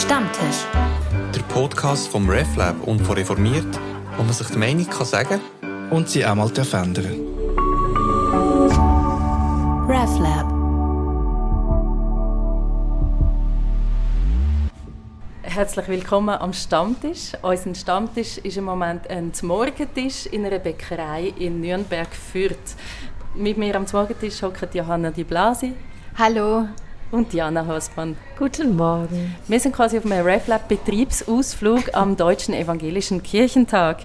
Stammtisch. Der Podcast vom RefLab und von Reformiert, wo man sich die Meinung kann sagen und sie auch mal ändern RefLab. Herzlich willkommen am Stammtisch. Unser Stammtisch ist im Moment ein Morgentisch in einer Bäckerei in Nürnberg-Fürth. Mit mir am Morgentisch hockt Johanna Di Blasi. Hallo und Diana Hausmann. Guten Morgen. Wir sind quasi auf einem RefLab Betriebsausflug am Deutschen Evangelischen Kirchentag.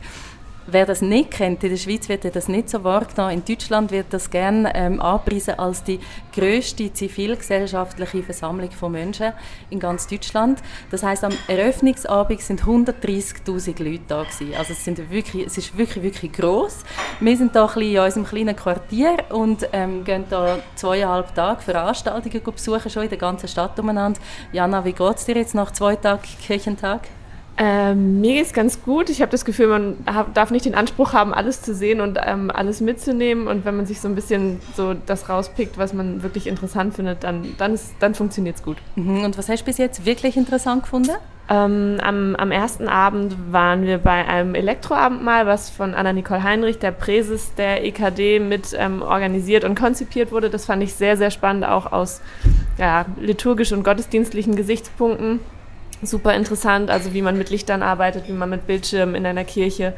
Wer das nicht kennt, in der Schweiz wird das nicht so wahrgenommen. In Deutschland wird das gerne ähm, angepriesen als die größte zivilgesellschaftliche Versammlung von Menschen in ganz Deutschland. Das heißt, am Eröffnungsabend sind 130.000 Leute da gewesen. Also es, sind wirklich, es ist wirklich, wirklich groß. Wir sind da ein bisschen in unserem kleinen Quartier und ähm, gehen da zweieinhalb Tage Veranstaltungen besuchen, schon in der ganzen Stadt umeinander. Jana, wie geht es dir jetzt nach zwei Tagen Kirchentag? Ähm, mir geht es ganz gut. Ich habe das Gefühl, man darf nicht den Anspruch haben, alles zu sehen und ähm, alles mitzunehmen. Und wenn man sich so ein bisschen so das rauspickt, was man wirklich interessant findet, dann, dann, dann funktioniert es gut. Mhm. Und was hast du bis jetzt wirklich interessant gefunden? Ähm, am, am, ersten Abend waren wir bei einem Elektroabendmahl, was von Anna-Nicole Heinrich, der Präses der EKD, mit ähm, organisiert und konzipiert wurde. Das fand ich sehr, sehr spannend, auch aus ja, liturgischen und gottesdienstlichen Gesichtspunkten super interessant, also wie man mit Lichtern arbeitet, wie man mit Bildschirmen in einer Kirche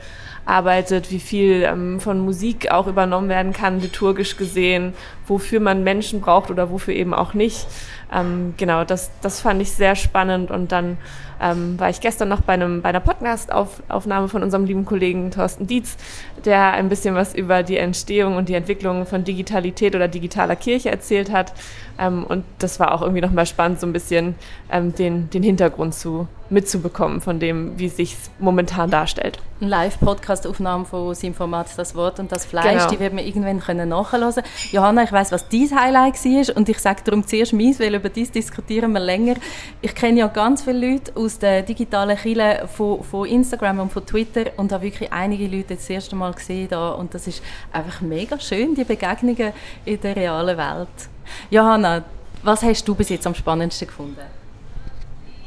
arbeitet, wie viel ähm, von Musik auch übernommen werden kann, liturgisch gesehen, wofür man Menschen braucht oder wofür eben auch nicht. Ähm, genau, das, das fand ich sehr spannend und dann ähm, war ich gestern noch bei, einem, bei einer Podcast-Aufnahme von unserem lieben Kollegen Thorsten Dietz, der ein bisschen was über die Entstehung und die Entwicklung von Digitalität oder digitaler Kirche erzählt hat. Ähm, und das war auch irgendwie nochmal spannend, so ein bisschen ähm, den, den Hintergrund zu, mitzubekommen von dem, wie sich momentan darstellt. Eine Live-Podcast-Aufnahme von seinem Format «Das Wort und das Fleisch», genau. die werden wir irgendwann können nachhören Johanna, ich weiß, was dein Highlight war und ich sage darum zuerst meins, weil über dies diskutieren wir länger. Ich kenne ja ganz viele Leute aus der digitalen Kille von, von Instagram und von Twitter und habe wirklich einige Leute das erste Mal gesehen da und das ist einfach mega schön, die Begegnungen in der realen Welt. Johanna, was hast du bis jetzt am spannendsten gefunden?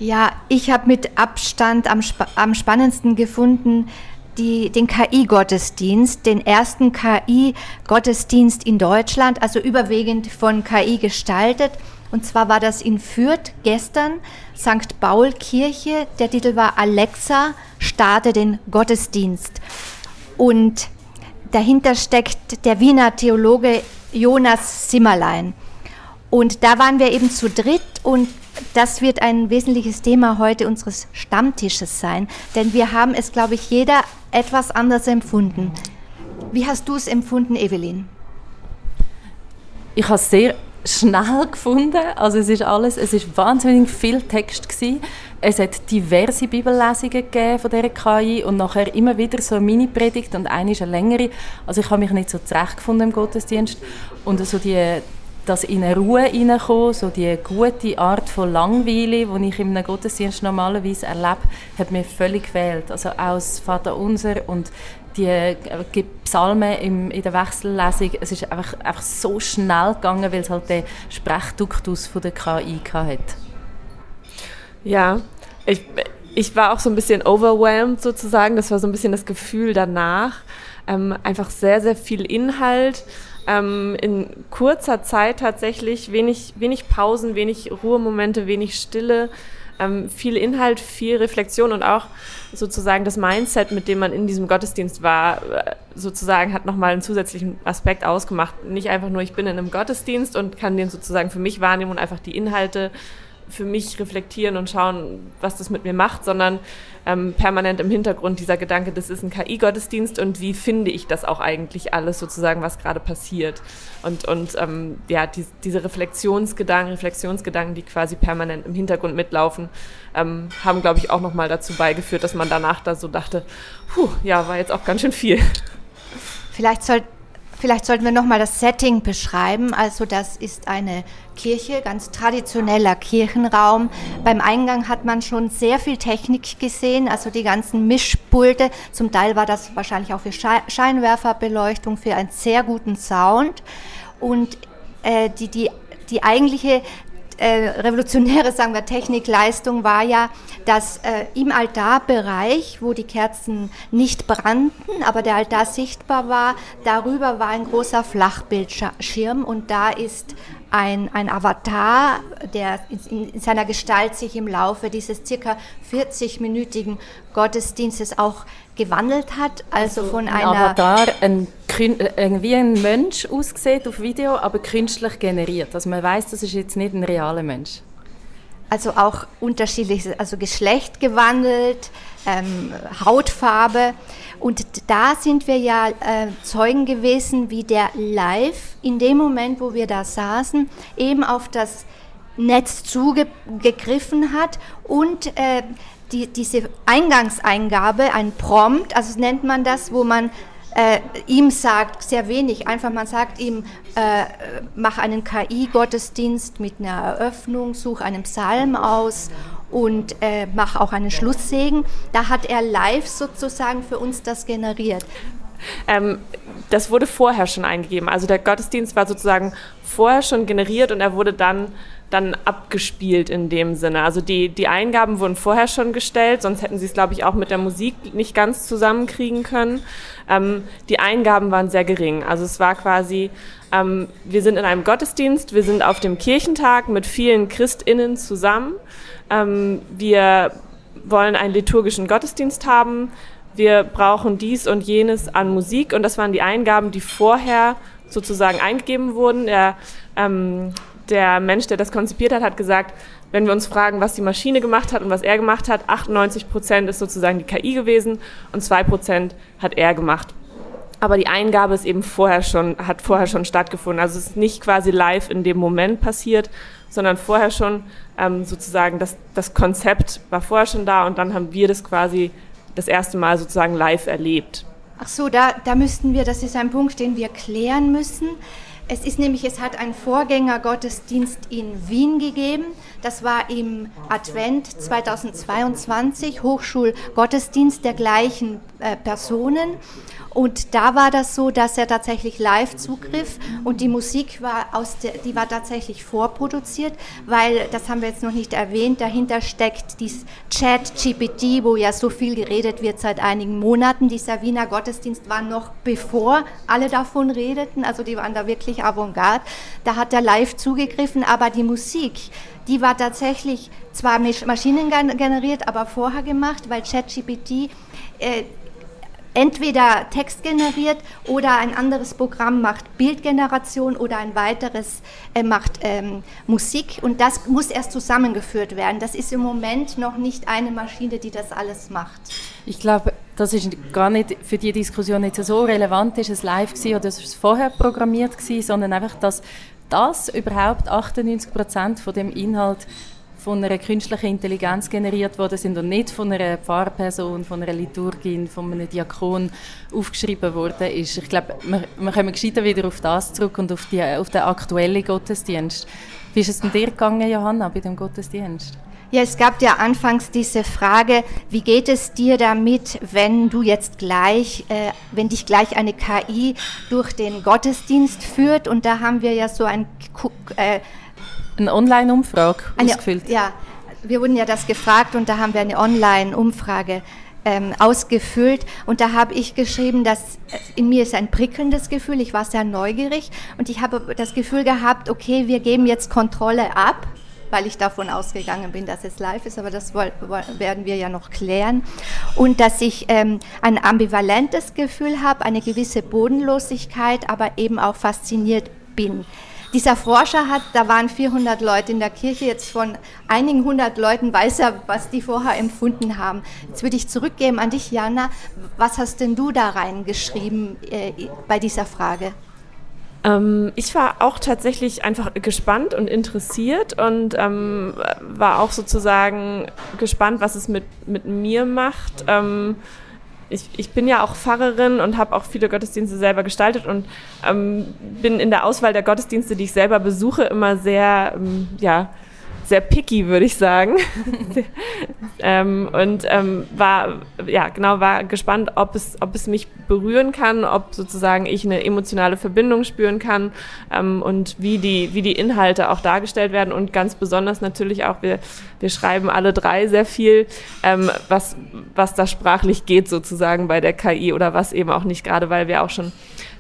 Ja, ich habe mit Abstand am, sp am spannendsten gefunden die, den KI-Gottesdienst, den ersten KI-Gottesdienst in Deutschland, also überwiegend von KI gestaltet. Und zwar war das in Fürth gestern, St. Paul Kirche. Der Titel war Alexa, starte den Gottesdienst. Und dahinter steckt der Wiener Theologe Jonas Simmerlein. Und da waren wir eben zu dritt und das wird ein wesentliches Thema heute unseres Stammtisches sein, denn wir haben es, glaube ich, jeder etwas anders empfunden. Wie hast du es empfunden, Evelyn? Ich habe es sehr schnell gefunden. Also es ist alles, es ist wahnsinnig viel Text gewesen. Es hat diverse Bibellesungen gegeben von dieser KI und nachher immer wieder so eine Mini-Predigt und eine ist eine längere. Also ich habe mich nicht so zurechtgefunden im Gottesdienst und so die das in eine Ruhe hineinkommen, so die gute Art von Langweile, die ich einem Gottesdienst normalerweise erlebe, hat mir völlig gefehlt. Also auch das Vater Unser und die äh, Psalmen im, in der Wechsellesung, es ist einfach, einfach so schnell gegangen, weil es halt den Sprechduktus von der KI hat. Ja, ich, ich war auch so ein bisschen overwhelmed sozusagen. Das war so ein bisschen das Gefühl danach. Ähm, einfach sehr, sehr viel Inhalt ähm, in kurzer Zeit tatsächlich wenig, wenig Pausen, wenig Ruhemomente, wenig Stille, ähm, viel Inhalt, viel Reflexion und auch sozusagen das Mindset, mit dem man in diesem Gottesdienst war, äh, sozusagen hat nochmal einen zusätzlichen Aspekt ausgemacht. Nicht einfach nur, ich bin in einem Gottesdienst und kann den sozusagen für mich wahrnehmen und einfach die Inhalte für mich reflektieren und schauen, was das mit mir macht, sondern ähm, permanent im Hintergrund dieser Gedanke, das ist ein KI-Gottesdienst und wie finde ich das auch eigentlich alles sozusagen, was gerade passiert. Und, und ähm, ja, die, diese Reflexionsgedanken, Reflexionsgedanken, die quasi permanent im Hintergrund mitlaufen, ähm, haben, glaube ich, auch nochmal dazu beigeführt, dass man danach da so dachte, puh, ja, war jetzt auch ganz schön viel. Vielleicht soll Vielleicht sollten wir nochmal das Setting beschreiben. Also das ist eine Kirche, ganz traditioneller Kirchenraum. Beim Eingang hat man schon sehr viel Technik gesehen, also die ganzen Mischpulte. Zum Teil war das wahrscheinlich auch für Scheinwerferbeleuchtung, für einen sehr guten Sound. Und äh, die, die, die eigentliche äh, revolutionäre, sagen wir, Technikleistung war ja, dass äh, im Altarbereich, wo die Kerzen nicht brannten, aber der Altar sichtbar war, darüber war ein großer Flachbildschirm und da ist ein, ein Avatar, der in, in, seiner Gestalt sich im Laufe dieses circa 40-minütigen Gottesdienstes auch gewandelt hat. Also, also von ein einer. Avatar, ein, äh, wie ein Mensch aussieht auf Video, aber künstlich generiert. Also man weiß, das ist jetzt nicht ein realer Mensch. Also auch unterschiedliches, also Geschlecht gewandelt, ähm, Hautfarbe. Und da sind wir ja äh, Zeugen gewesen, wie der live in dem Moment, wo wir da saßen, eben auf das Netz zugegriffen hat und äh, die, diese Eingangseingabe, ein Prompt, also nennt man das, wo man äh, ihm sagt, sehr wenig, einfach man sagt ihm, äh, mach einen KI-Gottesdienst mit einer Eröffnung, such einen Psalm aus und äh, mach auch einen Schlusssegen. Da hat er live sozusagen für uns das generiert. Ähm, das wurde vorher schon eingegeben. Also der Gottesdienst war sozusagen vorher schon generiert und er wurde dann dann abgespielt in dem Sinne. Also die, die Eingaben wurden vorher schon gestellt, sonst hätten sie es, glaube ich, auch mit der Musik nicht ganz zusammenkriegen können. Ähm, die Eingaben waren sehr gering. Also es war quasi, ähm, wir sind in einem Gottesdienst, wir sind auf dem Kirchentag mit vielen Christinnen zusammen. Ähm, wir wollen einen liturgischen Gottesdienst haben. Wir brauchen dies und jenes an Musik und das waren die Eingaben, die vorher sozusagen eingegeben wurden. Der ähm, der Mensch, der das konzipiert hat, hat gesagt, wenn wir uns fragen, was die Maschine gemacht hat und was er gemacht hat, 98 Prozent ist sozusagen die KI gewesen und 2 Prozent hat er gemacht. Aber die Eingabe ist eben vorher schon, hat vorher schon stattgefunden. Also es ist nicht quasi live in dem Moment passiert, sondern vorher schon ähm, sozusagen das, das Konzept war vorher schon da und dann haben wir das quasi das erste Mal sozusagen live erlebt. Ach so, da, da müssten wir, das ist ein Punkt, den wir klären müssen. Es ist nämlich, es hat einen Vorgängergottesdienst in Wien gegeben. Das war im Advent 2022, Hochschulgottesdienst der gleichen äh, Personen. Und da war das so, dass er tatsächlich live zugriff und die Musik war aus der, die war tatsächlich vorproduziert, weil das haben wir jetzt noch nicht erwähnt. Dahinter steckt dieses Chat GPT, wo ja so viel geredet wird seit einigen Monaten. Dieser Wiener Gottesdienst war noch bevor alle davon redeten, also die waren da wirklich Avantgarde. Da hat er live zugegriffen, aber die Musik, die war tatsächlich zwar Maschinen generiert, aber vorher gemacht, weil ChatGPT äh, entweder Text generiert oder ein anderes Programm macht Bildgeneration oder ein weiteres äh, macht ähm, Musik und das muss erst zusammengeführt werden. Das ist im Moment noch nicht eine Maschine, die das alles macht. Ich glaube, das ist gar nicht für die Diskussion nicht so relevant, ist es live gewesen oder ist es vorher programmiert gewesen, sondern einfach, dass das überhaupt 98 Prozent von dem Inhalt von einer künstlichen Intelligenz generiert worden sind und nicht von einer Pfarrperson, von einer Liturgin, von einem Diakon aufgeschrieben worden ist. Ich glaube, wir, wir kommen gescheiter wieder auf das zurück und auf, die, auf den aktuellen Gottesdienst. Wie ist es denn dir gegangen, Johanna, bei dem Gottesdienst? Ja, es gab ja anfangs diese Frage, wie geht es dir damit, wenn du jetzt gleich, äh, wenn dich gleich eine KI durch den Gottesdienst führt? Und da haben wir ja so ein äh, eine Online-Umfrage ausgefüllt? Ja, wir wurden ja das gefragt und da haben wir eine Online-Umfrage ähm, ausgefüllt und da habe ich geschrieben, dass in mir ist ein prickelndes Gefühl, ich war sehr neugierig und ich habe das Gefühl gehabt, okay, wir geben jetzt Kontrolle ab, weil ich davon ausgegangen bin, dass es live ist, aber das werden wir ja noch klären. Und dass ich ähm, ein ambivalentes Gefühl habe, eine gewisse Bodenlosigkeit, aber eben auch fasziniert bin. Dieser Forscher hat, da waren 400 Leute in der Kirche, jetzt von einigen hundert Leuten weiß er, was die vorher empfunden haben. Jetzt würde ich zurückgeben an dich, Jana. Was hast denn du da reingeschrieben äh, bei dieser Frage? Ähm, ich war auch tatsächlich einfach gespannt und interessiert und ähm, war auch sozusagen gespannt, was es mit, mit mir macht. Ähm, ich, ich bin ja auch Pfarrerin und habe auch viele Gottesdienste selber gestaltet und ähm, bin in der Auswahl der Gottesdienste, die ich selber besuche, immer sehr, ähm, ja, sehr picky, würde ich sagen. ähm, und ähm, war, ja, genau, war gespannt, ob es, ob es mich berühren kann, ob sozusagen ich eine emotionale Verbindung spüren kann ähm, und wie die, wie die Inhalte auch dargestellt werden und ganz besonders natürlich auch, wir, wir schreiben alle drei sehr viel, ähm, was, was da sprachlich geht sozusagen bei der KI oder was eben auch nicht, gerade weil wir auch schon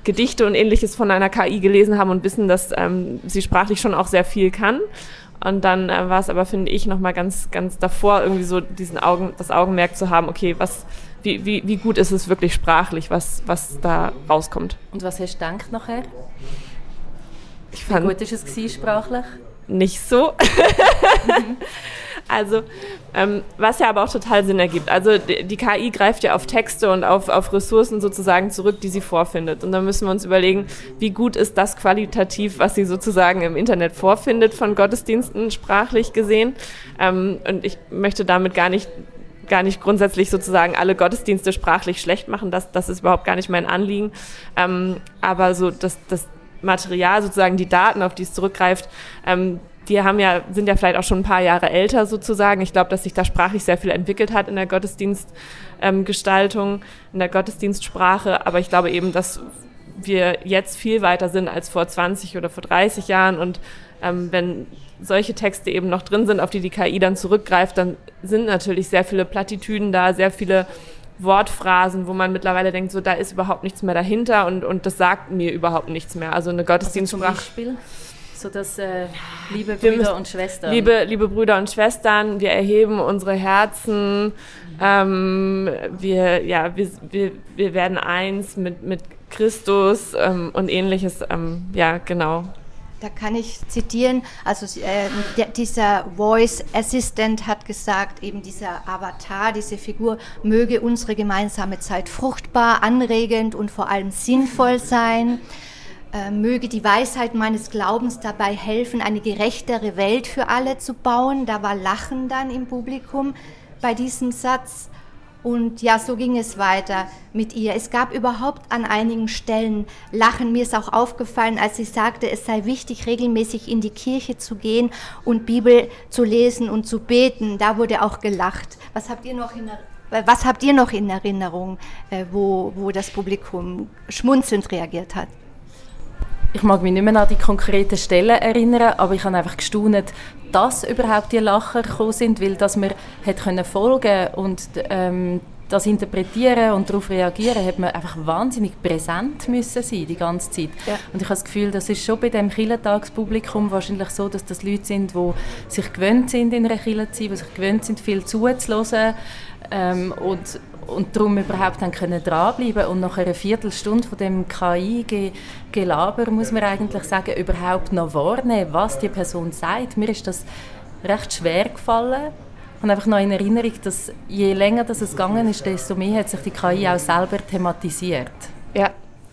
Gedichte und ähnliches von einer KI gelesen haben und wissen, dass ähm, sie sprachlich schon auch sehr viel kann. Und dann äh, war es aber, finde ich, nochmal ganz, ganz davor, irgendwie so diesen Augen, das Augenmerk zu haben, okay, was, wie, wie, wie gut ist es wirklich sprachlich, was, was da rauskommt. Und was hast du gedacht nachher? Ich fand, wie gut ist es sprachlich? Nicht so. Also, ähm, was ja aber auch total Sinn ergibt. Also, die, die, KI greift ja auf Texte und auf, auf Ressourcen sozusagen zurück, die sie vorfindet. Und dann müssen wir uns überlegen, wie gut ist das qualitativ, was sie sozusagen im Internet vorfindet, von Gottesdiensten sprachlich gesehen. Ähm, und ich möchte damit gar nicht gar nicht grundsätzlich sozusagen alle Gottesdienste sprachlich schlecht machen. Das, das ist überhaupt gar nicht mein Anliegen. Ähm, aber so das, das Material, sozusagen die Daten, auf die es zurückgreift, ähm, die haben ja, sind ja vielleicht auch schon ein paar Jahre älter sozusagen. Ich glaube, dass sich da sprachlich sehr viel entwickelt hat in der Gottesdienstgestaltung, ähm, in der Gottesdienstsprache. Aber ich glaube eben, dass wir jetzt viel weiter sind als vor 20 oder vor 30 Jahren. Und ähm, wenn solche Texte eben noch drin sind, auf die die KI dann zurückgreift, dann sind natürlich sehr viele Plattitüden da, sehr viele Wortphrasen, wo man mittlerweile denkt, so da ist überhaupt nichts mehr dahinter und, und das sagt mir überhaupt nichts mehr. Also eine Gottesdienstsprache. Also so dass äh, liebe Brüder müssen, und Schwestern. Liebe, liebe Brüder und Schwestern, wir erheben unsere Herzen, ähm, wir, ja, wir, wir, wir werden eins mit, mit Christus ähm, und ähnliches. Ähm, ja, genau. Da kann ich zitieren, also äh, der, dieser Voice Assistant hat gesagt, eben dieser Avatar, diese Figur, möge unsere gemeinsame Zeit fruchtbar, anregend und vor allem sinnvoll sein. Äh, möge die Weisheit meines Glaubens dabei helfen, eine gerechtere Welt für alle zu bauen. Da war Lachen dann im Publikum bei diesem Satz. Und ja, so ging es weiter mit ihr. Es gab überhaupt an einigen Stellen Lachen. Mir ist auch aufgefallen, als sie sagte, es sei wichtig, regelmäßig in die Kirche zu gehen und Bibel zu lesen und zu beten. Da wurde auch gelacht. Was habt ihr noch in Erinnerung? Was habt ihr noch in Erinnerung, äh, wo, wo das Publikum schmunzelnd reagiert hat? Ich mag mich nicht mehr an die konkreten Stellen erinnern, aber ich habe einfach gestaunt, dass überhaupt die Lacher gekommen sind, weil dass wir hat können folgen und ähm, das interpretieren und darauf reagieren, hat man einfach wahnsinnig präsent müssen sein die ganze Zeit. Ja. Und ich habe das Gefühl, das ist schon bei dem Kirchentagspublikum wahrscheinlich so, dass das Leute sind, die sich gewöhnt sind, in einer Kirche zu sein, die sich gewöhnt sind, viel zuzuhören ähm, und und darum überhaupt dann können dranbleiben und nach einer Viertelstunde von dem KI-Gelaber muss man eigentlich sagen, überhaupt noch wahrnehmen, was die Person sagt. Mir ist das recht schwer gefallen und einfach noch in Erinnerung, dass je länger das es gegangen ist, desto mehr hat sich die KI auch selber thematisiert. Ja,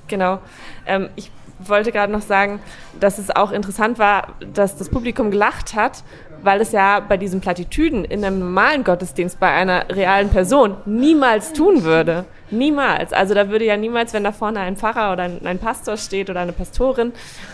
genau. Ähm, ich wollte gerade noch sagen, dass es auch interessant war, dass das Publikum gelacht hat, weil es ja bei diesen Plattitüden in einem normalen Gottesdienst bei einer realen Person niemals tun würde. Niemals. Also da würde ja niemals, wenn da vorne ein Pfarrer oder ein, ein, Pastor steht oder eine Pastorin,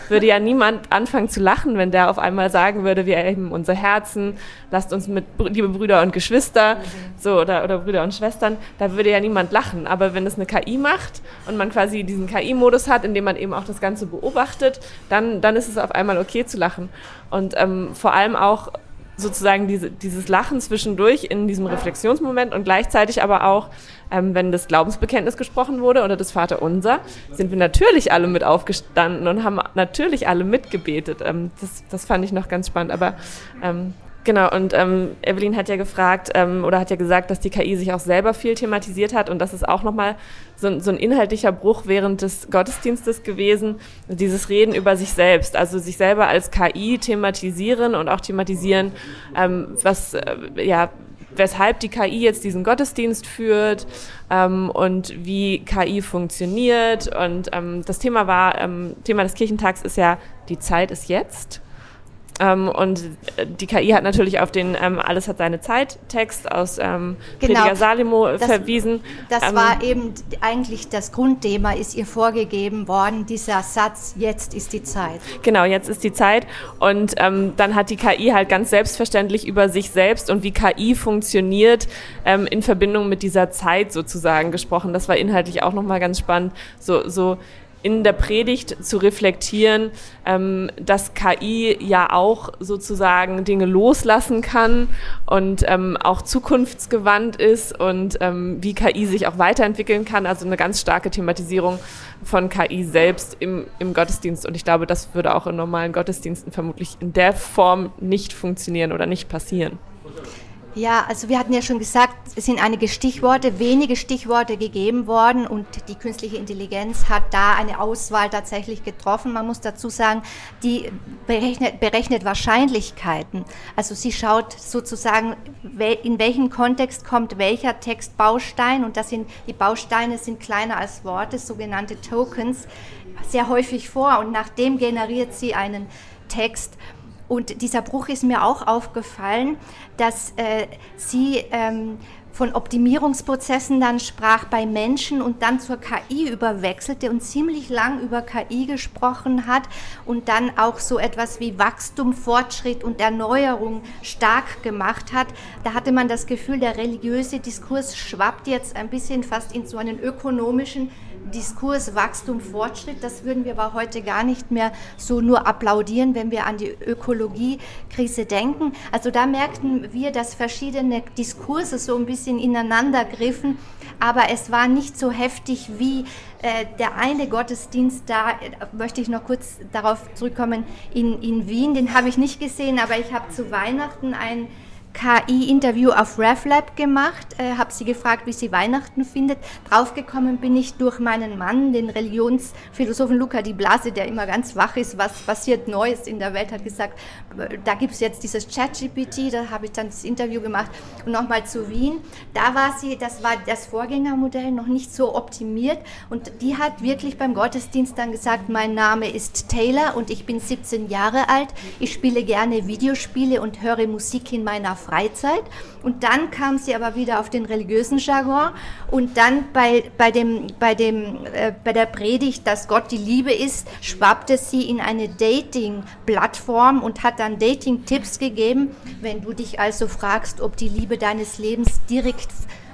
würde ja niemand anfangen zu lachen, wenn der auf einmal sagen würde, wir erheben unser Herzen, lasst uns mit, liebe Brüder und Geschwister, so, oder, oder Brüder und Schwestern, da würde ja niemand lachen. Aber wenn es eine KI macht und man quasi diesen KI-Modus hat, in dem man eben auch das Ganze beobachtet, dann, dann ist es auf einmal okay zu lachen. Und ähm, vor allem auch sozusagen diese, dieses Lachen zwischendurch in diesem Reflexionsmoment und gleichzeitig aber auch, ähm, wenn das Glaubensbekenntnis gesprochen wurde oder das Vaterunser, sind wir natürlich alle mit aufgestanden und haben natürlich alle mitgebetet. Ähm, das, das fand ich noch ganz spannend. Aber ähm, Genau, und ähm, Evelyn hat ja gefragt ähm, oder hat ja gesagt, dass die KI sich auch selber viel thematisiert hat und das ist auch nochmal so, so ein inhaltlicher Bruch während des Gottesdienstes gewesen, dieses Reden über sich selbst, also sich selber als KI thematisieren und auch thematisieren, ähm, was, äh, ja, weshalb die KI jetzt diesen Gottesdienst führt ähm, und wie KI funktioniert. Und ähm, das Thema war, ähm, Thema des Kirchentags ist ja, die Zeit ist jetzt. Ähm, und die KI hat natürlich auf den ähm, Alles hat seine Zeit Text aus ähm, genau. Prediger Salimo das, verwiesen. Das ähm, war eben eigentlich das Grundthema, ist ihr vorgegeben worden, dieser Satz, jetzt ist die Zeit. Genau, jetzt ist die Zeit. Und ähm, dann hat die KI halt ganz selbstverständlich über sich selbst und wie KI funktioniert ähm, in Verbindung mit dieser Zeit sozusagen gesprochen. Das war inhaltlich auch nochmal ganz spannend. So, so in der Predigt zu reflektieren, ähm, dass KI ja auch sozusagen Dinge loslassen kann und ähm, auch zukunftsgewandt ist und ähm, wie KI sich auch weiterentwickeln kann. Also eine ganz starke Thematisierung von KI selbst im, im Gottesdienst. Und ich glaube, das würde auch in normalen Gottesdiensten vermutlich in der Form nicht funktionieren oder nicht passieren. Ja, also wir hatten ja schon gesagt, es sind einige Stichworte, wenige Stichworte gegeben worden und die künstliche Intelligenz hat da eine Auswahl tatsächlich getroffen. Man muss dazu sagen, die berechnet, berechnet Wahrscheinlichkeiten. Also sie schaut sozusagen, in welchen Kontext kommt welcher Textbaustein und das sind, die Bausteine sind kleiner als Worte, sogenannte Tokens, sehr häufig vor und nachdem generiert sie einen Text. Und dieser Bruch ist mir auch aufgefallen, dass äh, sie ähm, von Optimierungsprozessen dann sprach bei Menschen und dann zur KI überwechselte und ziemlich lang über KI gesprochen hat und dann auch so etwas wie Wachstum, Fortschritt und Erneuerung stark gemacht hat. Da hatte man das Gefühl, der religiöse Diskurs schwappt jetzt ein bisschen fast in so einen ökonomischen Diskurs Wachstum, Fortschritt, das würden wir aber heute gar nicht mehr so nur applaudieren, wenn wir an die Ökologiekrise denken. Also da merkten wir, dass verschiedene Diskurse so ein bisschen ineinander griffen, aber es war nicht so heftig wie äh, der eine Gottesdienst, da äh, möchte ich noch kurz darauf zurückkommen, in, in Wien, den habe ich nicht gesehen, aber ich habe zu Weihnachten ein KI-Interview auf RevLab gemacht, äh, habe sie gefragt, wie sie Weihnachten findet. Draufgekommen bin ich durch meinen Mann, den Religionsphilosophen Luca Di Blase, der immer ganz wach ist, was passiert Neues in der Welt, hat gesagt, da gibt es jetzt dieses ChatGPT, da habe ich dann das Interview gemacht. Und nochmal zu Wien, da war sie, das war das Vorgängermodell, noch nicht so optimiert. Und die hat wirklich beim Gottesdienst dann gesagt, mein Name ist Taylor und ich bin 17 Jahre alt. Ich spiele gerne Videospiele und höre Musik in meiner Freizeit. Und dann kam sie aber wieder auf den religiösen Jargon und dann bei, bei, dem, bei, dem, äh, bei der Predigt, dass Gott die Liebe ist, schwappte sie in eine Dating-Plattform und hat dann Dating-Tipps gegeben. Wenn du dich also fragst, ob die Liebe deines Lebens direkt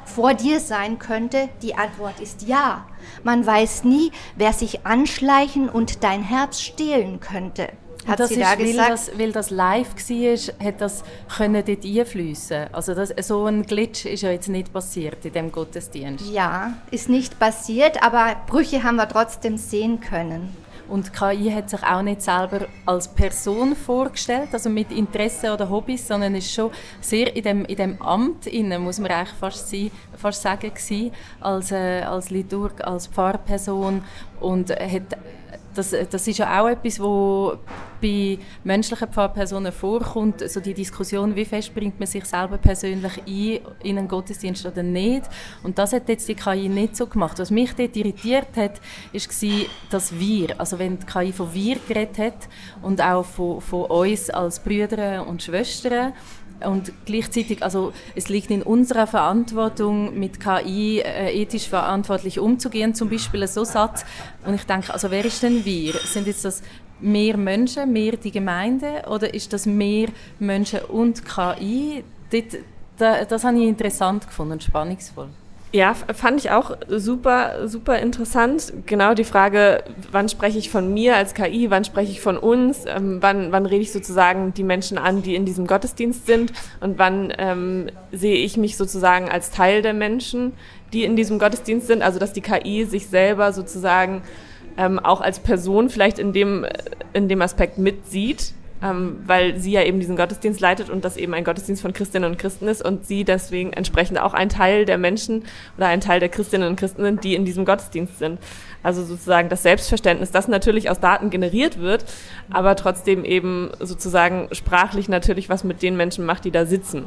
vor dir sein könnte, die Antwort ist ja. Man weiß nie, wer sich anschleichen und dein Herz stehlen könnte hat das ist, da. Weil das, weil das live war, hat das können dort einfliessen. Also das, so ein Glitch ist ja jetzt nicht passiert in dem Gottesdienst. Ja, ist nicht passiert, aber Brüche haben wir trotzdem sehen können. Und KI hat sich auch nicht selber als Person vorgestellt, also mit Interesse oder Hobbys, sondern ist schon sehr in dem, in dem Amt inne, muss man eigentlich fast, sein, fast sagen, gewesen, als, äh, als Liturg, als Pfarrperson und hat das, das ist ja auch etwas, wo bei menschlichen Pfarrpersonen vorkommt, so die Diskussion, wie fest bringt man sich selber persönlich ein in einen Gottesdienst oder nicht. Und das hat jetzt die KI nicht so gemacht. Was mich dort irritiert hat, war das Wir. Also wenn die KI von Wir geredet hat und auch von, von uns als Brüder und Schwestern, und gleichzeitig, also es liegt in unserer Verantwortung, mit KI äh, ethisch verantwortlich umzugehen, zum Beispiel so Satz. Und ich denke, also wer ist denn wir? Sind jetzt das mehr Menschen, mehr die Gemeinde oder ist das mehr Menschen und KI? Das, das, das habe ich interessant gefunden und spannungsvoll. Ja, fand ich auch super, super interessant. Genau die Frage, wann spreche ich von mir als KI, wann spreche ich von uns, ähm, wann, wann rede ich sozusagen die Menschen an, die in diesem Gottesdienst sind und wann ähm, sehe ich mich sozusagen als Teil der Menschen, die in diesem Gottesdienst sind. Also dass die KI sich selber sozusagen ähm, auch als Person vielleicht in dem, in dem Aspekt mitsieht ähm, weil sie ja eben diesen Gottesdienst leitet und das eben ein Gottesdienst von Christinnen und Christen ist und sie deswegen entsprechend auch ein Teil der Menschen oder ein Teil der Christinnen und Christen sind, die in diesem Gottesdienst sind. Also sozusagen das Selbstverständnis, das natürlich aus Daten generiert wird, aber trotzdem eben sozusagen sprachlich natürlich was mit den Menschen macht, die da sitzen.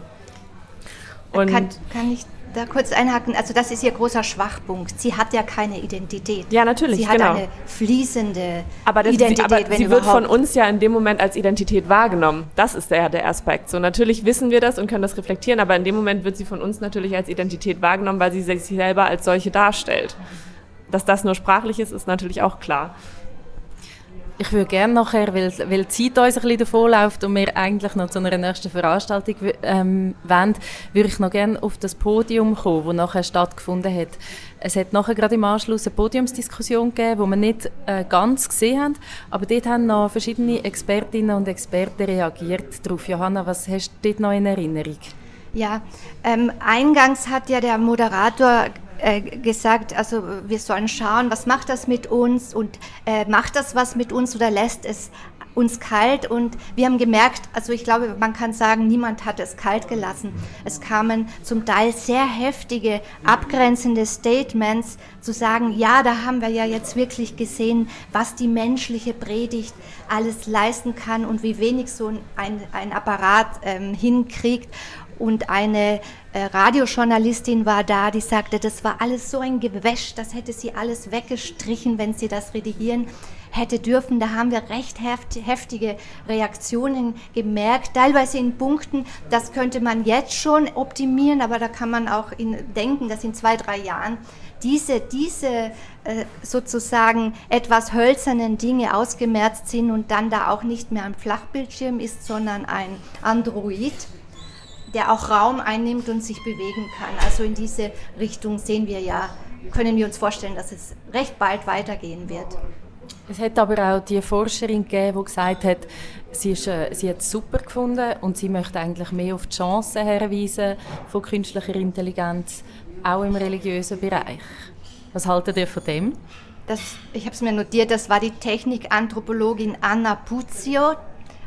Und kann, kann ich da kurz einhaken? Also das ist ihr großer Schwachpunkt. Sie hat ja keine Identität. Ja, natürlich, Sie hat genau. eine fließende Aber, das, Identität, sie, aber wenn sie wird von überhaupt. uns ja in dem Moment als Identität wahrgenommen. Das ist ja der Aspekt. So natürlich wissen wir das und können das reflektieren, aber in dem Moment wird sie von uns natürlich als Identität wahrgenommen, weil sie sich selber als solche darstellt. Dass das nur sprachlich ist, ist natürlich auch klar. Ich würde gerne nachher, weil, weil die Zeit uns ein bisschen davonläuft und wir eigentlich noch zu einer nächsten Veranstaltung ähm, wollen, würde ich noch gerne auf das Podium kommen, das nachher stattgefunden hat. Es hat nachher gerade im Anschluss eine Podiumsdiskussion gegeben, die wir nicht äh, ganz gesehen haben, aber dort haben noch verschiedene Expertinnen und Experten reagiert darauf. Johanna, was hast du dort noch in Erinnerung? Ja, ähm, eingangs hat ja der Moderator äh, gesagt, also wir sollen schauen, was macht das mit uns und äh, macht das was mit uns oder lässt es uns kalt und wir haben gemerkt, also ich glaube, man kann sagen, niemand hat es kalt gelassen. Es kamen zum Teil sehr heftige, abgrenzende Statements zu sagen, ja, da haben wir ja jetzt wirklich gesehen, was die menschliche Predigt alles leisten kann und wie wenig so ein, ein Apparat ähm, hinkriegt. Und eine äh, Radiojournalistin war da, die sagte, das war alles so ein Gewäsch, das hätte sie alles weggestrichen, wenn sie das redigieren hätte dürfen. Da haben wir recht heftige Reaktionen gemerkt, teilweise in Punkten, das könnte man jetzt schon optimieren, aber da kann man auch in, denken, dass in zwei, drei Jahren diese, diese äh, sozusagen etwas hölzernen Dinge ausgemerzt sind und dann da auch nicht mehr ein Flachbildschirm ist, sondern ein Android der auch Raum einnimmt und sich bewegen kann. Also in diese Richtung sehen wir ja, können wir uns vorstellen, dass es recht bald weitergehen wird. Es hat aber auch die Forscherin gegeben, die gesagt hat, sie, ist, äh, sie hat es super gefunden und sie möchte eigentlich mehr auf die Chancen herweisen von künstlicher Intelligenz, auch im religiösen Bereich. Was haltet ihr von dem? Das, ich habe es mir notiert, das war die Technikanthropologin Anna Puzio,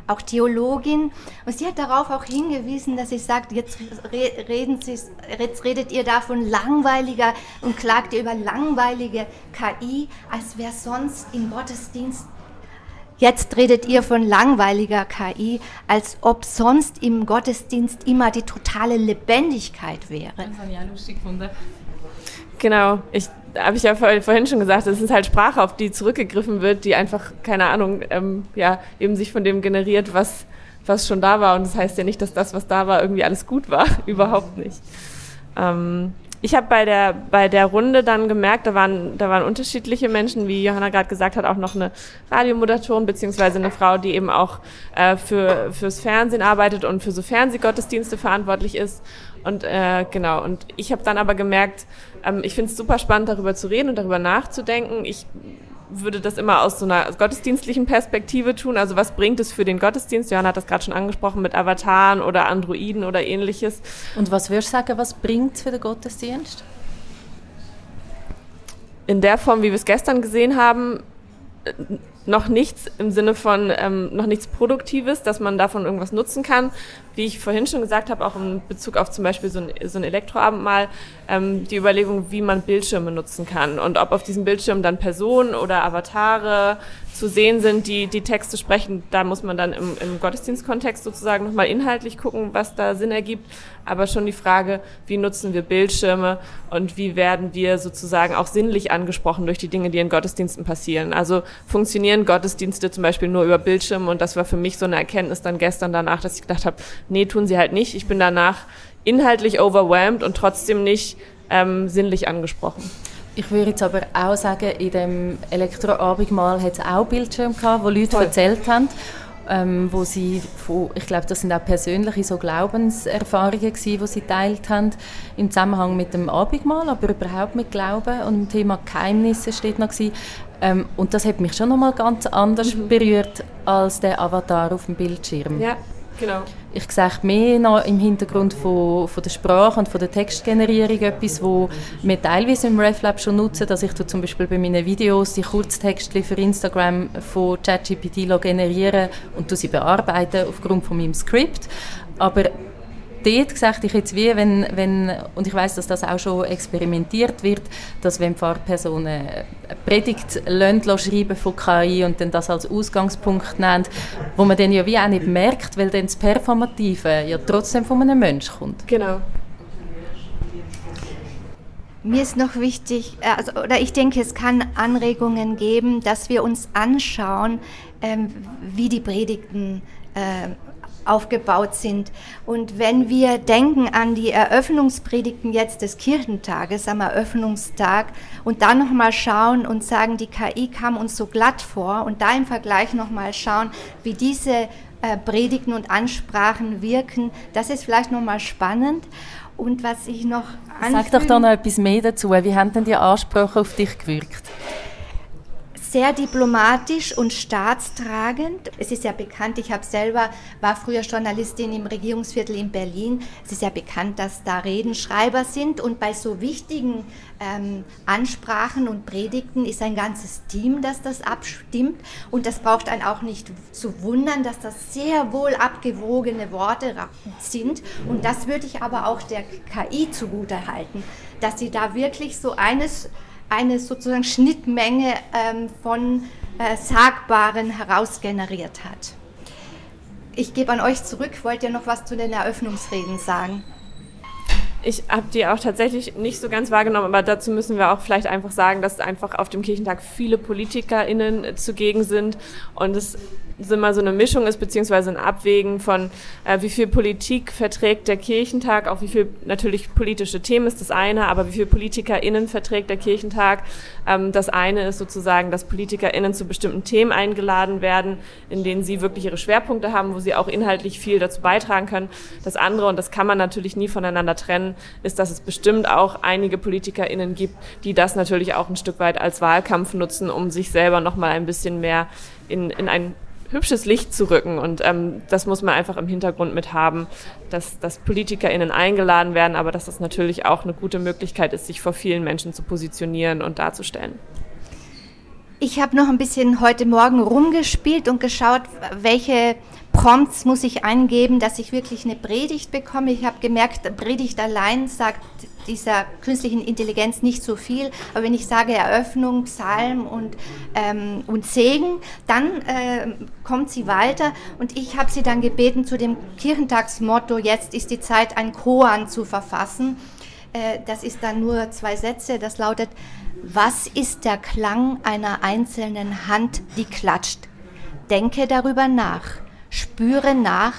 auch Theologin. Und sie hat darauf auch hingewiesen, dass sie sagt, jetzt, reden sie, jetzt redet ihr da von langweiliger und klagt ihr über langweilige KI, als wäre sonst im Gottesdienst. Jetzt redet ihr von langweiliger KI, als ob sonst im Gottesdienst immer die totale Lebendigkeit wäre. Das habe ich auch lustig gefunden. Genau, ich habe ich ja vorhin schon gesagt, es ist halt Sprache, auf die zurückgegriffen wird, die einfach, keine Ahnung, ähm, ja, eben sich von dem generiert, was, was schon da war. Und das heißt ja nicht, dass das, was da war, irgendwie alles gut war. Überhaupt nicht. Ähm, ich habe bei der, bei der Runde dann gemerkt, da waren, da waren unterschiedliche Menschen, wie Johanna gerade gesagt hat, auch noch eine Radiomoderatorin, beziehungsweise eine Frau, die eben auch äh, für, fürs Fernsehen arbeitet und für so Fernsehgottesdienste verantwortlich ist. Und äh, genau, und ich habe dann aber gemerkt, ähm, ich finde es super spannend, darüber zu reden und darüber nachzudenken. Ich würde das immer aus so einer gottesdienstlichen Perspektive tun. Also was bringt es für den Gottesdienst? Johanna hat das gerade schon angesprochen mit Avataren oder Androiden oder ähnliches. Und was würdest du sagen, was bringt es für den Gottesdienst? In der Form, wie wir es gestern gesehen haben, noch nichts im Sinne von ähm, noch nichts Produktives, dass man davon irgendwas nutzen kann. Wie ich vorhin schon gesagt habe, auch in Bezug auf zum Beispiel so ein, so ein Elektroabendmahl, ähm, die Überlegung, wie man Bildschirme nutzen kann und ob auf diesem Bildschirm dann Personen oder Avatare zu sehen sind, die die Texte sprechen. Da muss man dann im, im Gottesdienstkontext sozusagen nochmal inhaltlich gucken, was da Sinn ergibt. Aber schon die Frage, wie nutzen wir Bildschirme und wie werden wir sozusagen auch sinnlich angesprochen durch die Dinge, die in Gottesdiensten passieren. Also funktionieren Gottesdienste zum Beispiel nur über Bildschirme und das war für mich so eine Erkenntnis dann gestern danach, dass ich gedacht habe, nee, tun sie halt nicht. Ich bin danach inhaltlich overwhelmed und trotzdem nicht ähm, sinnlich angesprochen. Ich würde jetzt aber auch sagen, in dem Elektroabendmahl hat es auch Bildschirme gehabt, wo Leute Voll. erzählt haben, ähm, wo sie von, ich glaube, das sind auch persönliche so Glaubenserfahrungen gewesen, die sie teilt haben im Zusammenhang mit dem Abendmahl, aber überhaupt mit Glauben und dem Thema Geheimnisse steht noch gewesen. Ähm, und das hat mich schon noch mal ganz anders berührt als der Avatar auf dem Bildschirm. Ja, genau. Ich sehe mehr noch im Hintergrund von, von der Sprache und von der Textgenerierung etwas, wo wir teilweise im RefLab schon nutzen. Dass ich zum Beispiel bei meinen Videos die Kurztexte für Instagram von ChatGPT generiere und sie bearbeiten aufgrund von meinem Skript. Aber dort gesagt ich jetzt wie, wenn, wenn, und ich weiß, dass das auch schon experimentiert wird, dass wenn Pfarrpersonen eine Predigt lassen, schreiben von KI und dann das als Ausgangspunkt nennen, wo man dann ja wie auch nicht merkt, weil dann das Performative ja trotzdem von einem Mensch kommt. Genau. Mir ist noch wichtig, äh, also, oder ich denke, es kann Anregungen geben, dass wir uns anschauen, ähm, wie die Predigten äh, aufgebaut sind. Und wenn wir denken an die Eröffnungspredigten jetzt des Kirchentages am Eröffnungstag und dann nochmal schauen und sagen, die KI kam uns so glatt vor und da im Vergleich nochmal schauen, wie diese äh, Predigten und Ansprachen wirken, das ist vielleicht nochmal spannend. Und was ich noch Sag doch da noch etwas mehr dazu. Wie haben denn die Ansprachen auf dich gewirkt? Sehr diplomatisch und staatstragend. Es ist ja bekannt, ich habe selber, war früher Journalistin im Regierungsviertel in Berlin. Es ist ja bekannt, dass da Redenschreiber sind und bei so wichtigen ähm, Ansprachen und Predigten ist ein ganzes Team, das das abstimmt und das braucht einen auch nicht zu wundern, dass das sehr wohl abgewogene Worte sind und das würde ich aber auch der KI zugute halten, dass sie da wirklich so eines eine sozusagen Schnittmenge ähm, von äh, Sagbaren herausgeneriert hat. Ich gebe an euch zurück. Wollt ihr noch was zu den Eröffnungsreden sagen? Ich habe die auch tatsächlich nicht so ganz wahrgenommen, aber dazu müssen wir auch vielleicht einfach sagen, dass einfach auf dem Kirchentag viele PolitikerInnen zugegen sind und es immer so eine Mischung ist, beziehungsweise ein Abwägen von, äh, wie viel Politik verträgt der Kirchentag, auch wie viel natürlich politische Themen ist das eine, aber wie viel PolitikerInnen verträgt der Kirchentag. Ähm, das eine ist sozusagen, dass PolitikerInnen zu bestimmten Themen eingeladen werden, in denen sie wirklich ihre Schwerpunkte haben, wo sie auch inhaltlich viel dazu beitragen können. Das andere, und das kann man natürlich nie voneinander trennen, ist, dass es bestimmt auch einige PolitikerInnen gibt, die das natürlich auch ein Stück weit als Wahlkampf nutzen, um sich selber nochmal ein bisschen mehr in, in ein hübsches Licht zu rücken. Und ähm, das muss man einfach im Hintergrund mit haben, dass, dass PolitikerInnen eingeladen werden, aber dass das natürlich auch eine gute Möglichkeit ist, sich vor vielen Menschen zu positionieren und darzustellen. Ich habe noch ein bisschen heute Morgen rumgespielt und geschaut, welche Prompts muss ich eingeben, dass ich wirklich eine Predigt bekomme. Ich habe gemerkt, Predigt allein sagt dieser künstlichen Intelligenz nicht so viel. Aber wenn ich sage Eröffnung, Psalm und, ähm, und Segen, dann äh, kommt sie weiter. Und ich habe sie dann gebeten, zu dem Kirchentagsmotto, jetzt ist die Zeit, ein Koan zu verfassen. Äh, das ist dann nur zwei Sätze. Das lautet, was ist der Klang einer einzelnen Hand, die klatscht? Denke darüber nach. Spüre nach,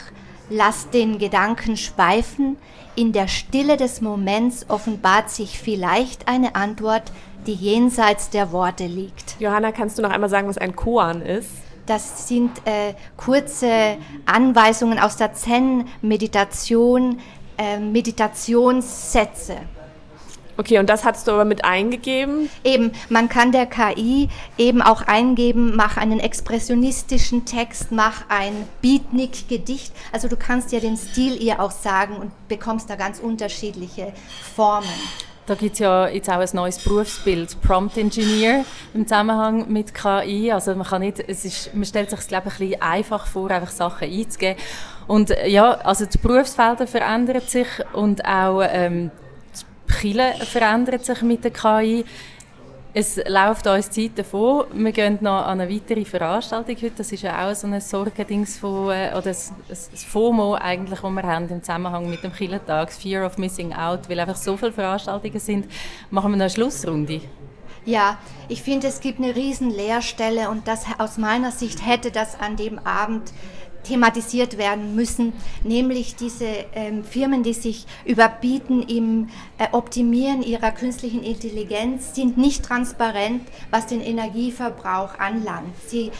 lass den Gedanken schweifen, in der Stille des Moments offenbart sich vielleicht eine Antwort, die jenseits der Worte liegt. Johanna, kannst du noch einmal sagen, was ein Koan ist? Das sind äh, kurze Anweisungen aus der Zen-Meditation, äh, Meditationssätze. Okay, und das hast du aber mit eingegeben? Eben, man kann der KI eben auch eingeben, mach einen expressionistischen Text, mach ein Beatnik-Gedicht. Also du kannst ja den Stil ihr auch sagen und bekommst da ganz unterschiedliche Formen. Da gibt es ja jetzt auch ein neues Berufsbild, Prompt Engineer im Zusammenhang mit KI. Also man kann nicht, es ist, man stellt sich es glaube ich ein bisschen einfach vor, einfach Sachen einzugeben. Und ja, also die Berufsfelder verändern sich und auch ähm, Chile verändert sich mit der KI. Es läuft uns Zeit davon. Wir gehen noch an eine weitere Veranstaltung heute. Das ist ja auch so ein Sorgendings von, äh, oder das, FOMO eigentlich, das wir haben im Zusammenhang mit dem Chilentag, Fear of Missing Out, weil einfach so viele Veranstaltungen sind. Machen wir noch eine Schlussrunde? Ja, ich finde, es gibt eine riesen Leerstelle und das aus meiner Sicht hätte das an dem Abend thematisiert werden müssen, nämlich diese ähm, Firmen, die sich überbieten im äh, Optimieren ihrer künstlichen Intelligenz, sind nicht transparent, was den Energieverbrauch anlangt. Sie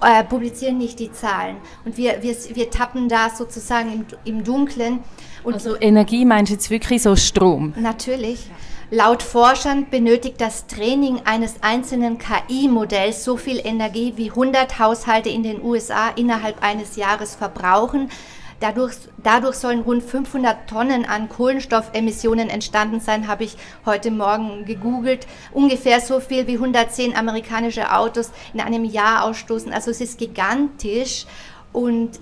äh, publizieren nicht die Zahlen und wir, wir, wir tappen da sozusagen im, im Dunklen. Und also Energie meinst du jetzt wirklich so Strom? Natürlich. Laut Forschern benötigt das Training eines einzelnen KI-Modells so viel Energie, wie 100 Haushalte in den USA innerhalb eines Jahres verbrauchen. Dadurch, dadurch sollen rund 500 Tonnen an Kohlenstoffemissionen entstanden sein, habe ich heute Morgen gegoogelt. Ungefähr so viel wie 110 amerikanische Autos in einem Jahr ausstoßen. Also es ist gigantisch. Und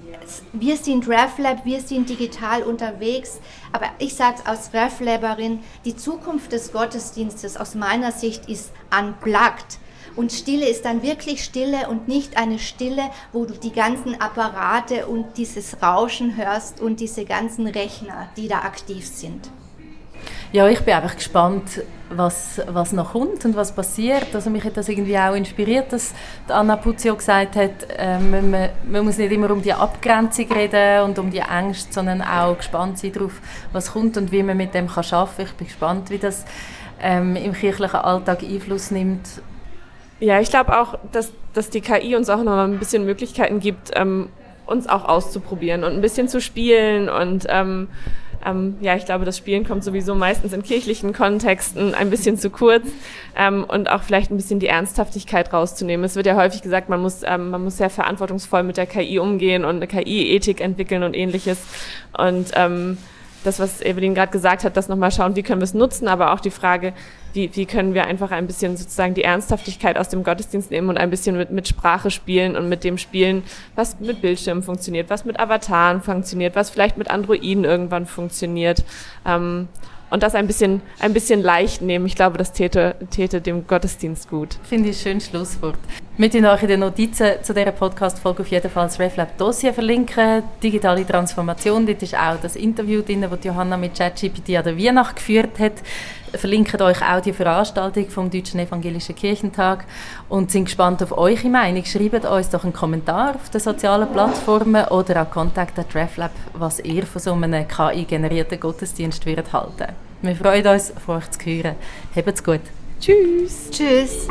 wir sind RefLab, wir sind digital unterwegs. Aber ich sage es als RefLaberin, die Zukunft des Gottesdienstes aus meiner Sicht ist unplugged. Und Stille ist dann wirklich Stille und nicht eine Stille, wo du die ganzen Apparate und dieses Rauschen hörst und diese ganzen Rechner, die da aktiv sind. Ja, ich bin einfach gespannt, was, was noch kommt und was passiert. Also mich hat das irgendwie auch inspiriert, dass Anna Puzio gesagt hat, äh, man, man, muss nicht immer um die Abgrenzung reden und um die Ängste, sondern auch gespannt sein darauf, was kommt und wie man mit dem kann arbeiten kann. Ich bin gespannt, wie das ähm, im kirchlichen Alltag Einfluss nimmt. Ja, ich glaube auch, dass, dass die KI uns auch noch ein bisschen Möglichkeiten gibt, ähm, uns auch auszuprobieren und ein bisschen zu spielen und ähm, ähm, ja, ich glaube, das Spielen kommt sowieso meistens in kirchlichen Kontexten ein bisschen zu kurz ähm, und auch vielleicht ein bisschen die Ernsthaftigkeit rauszunehmen. Es wird ja häufig gesagt, man muss, ähm, man muss sehr verantwortungsvoll mit der KI umgehen und eine KI-Ethik entwickeln und ähnliches. Und ähm, das, was Evelyn gerade gesagt hat, das nochmal schauen, wie können wir es nutzen, aber auch die Frage, wie, wie können wir einfach ein bisschen sozusagen die Ernsthaftigkeit aus dem Gottesdienst nehmen und ein bisschen mit, mit Sprache spielen und mit dem spielen, was mit Bildschirmen funktioniert, was mit Avataren funktioniert, was vielleicht mit Androiden irgendwann funktioniert. Ähm, und das ein bisschen, ein bisschen leicht nehmen. Ich glaube, das täte, täte dem Gottesdienst gut. Finde ich ein schönes Schlusswort. Euch in den Notizen zu dieser Podcast-Folge auf jeden Fall das RefLab Dossier verlinken. Digitale Transformation, dort ist auch das Interview drin, das Johanna mit ChatGPT an der Weihnacht geführt hat. Verlinken euch auch die Veranstaltung vom Deutschen Evangelischen Kirchentag und sind gespannt auf eure Meinung. Schreibt uns doch einen Kommentar auf den sozialen Plattformen oder an Contact@reflab, was ihr von so einem KI-generierten Gottesdienst würdet halten. Wir freuen uns, von euch zu hören. Habt's gut. Tschüss. Tschüss.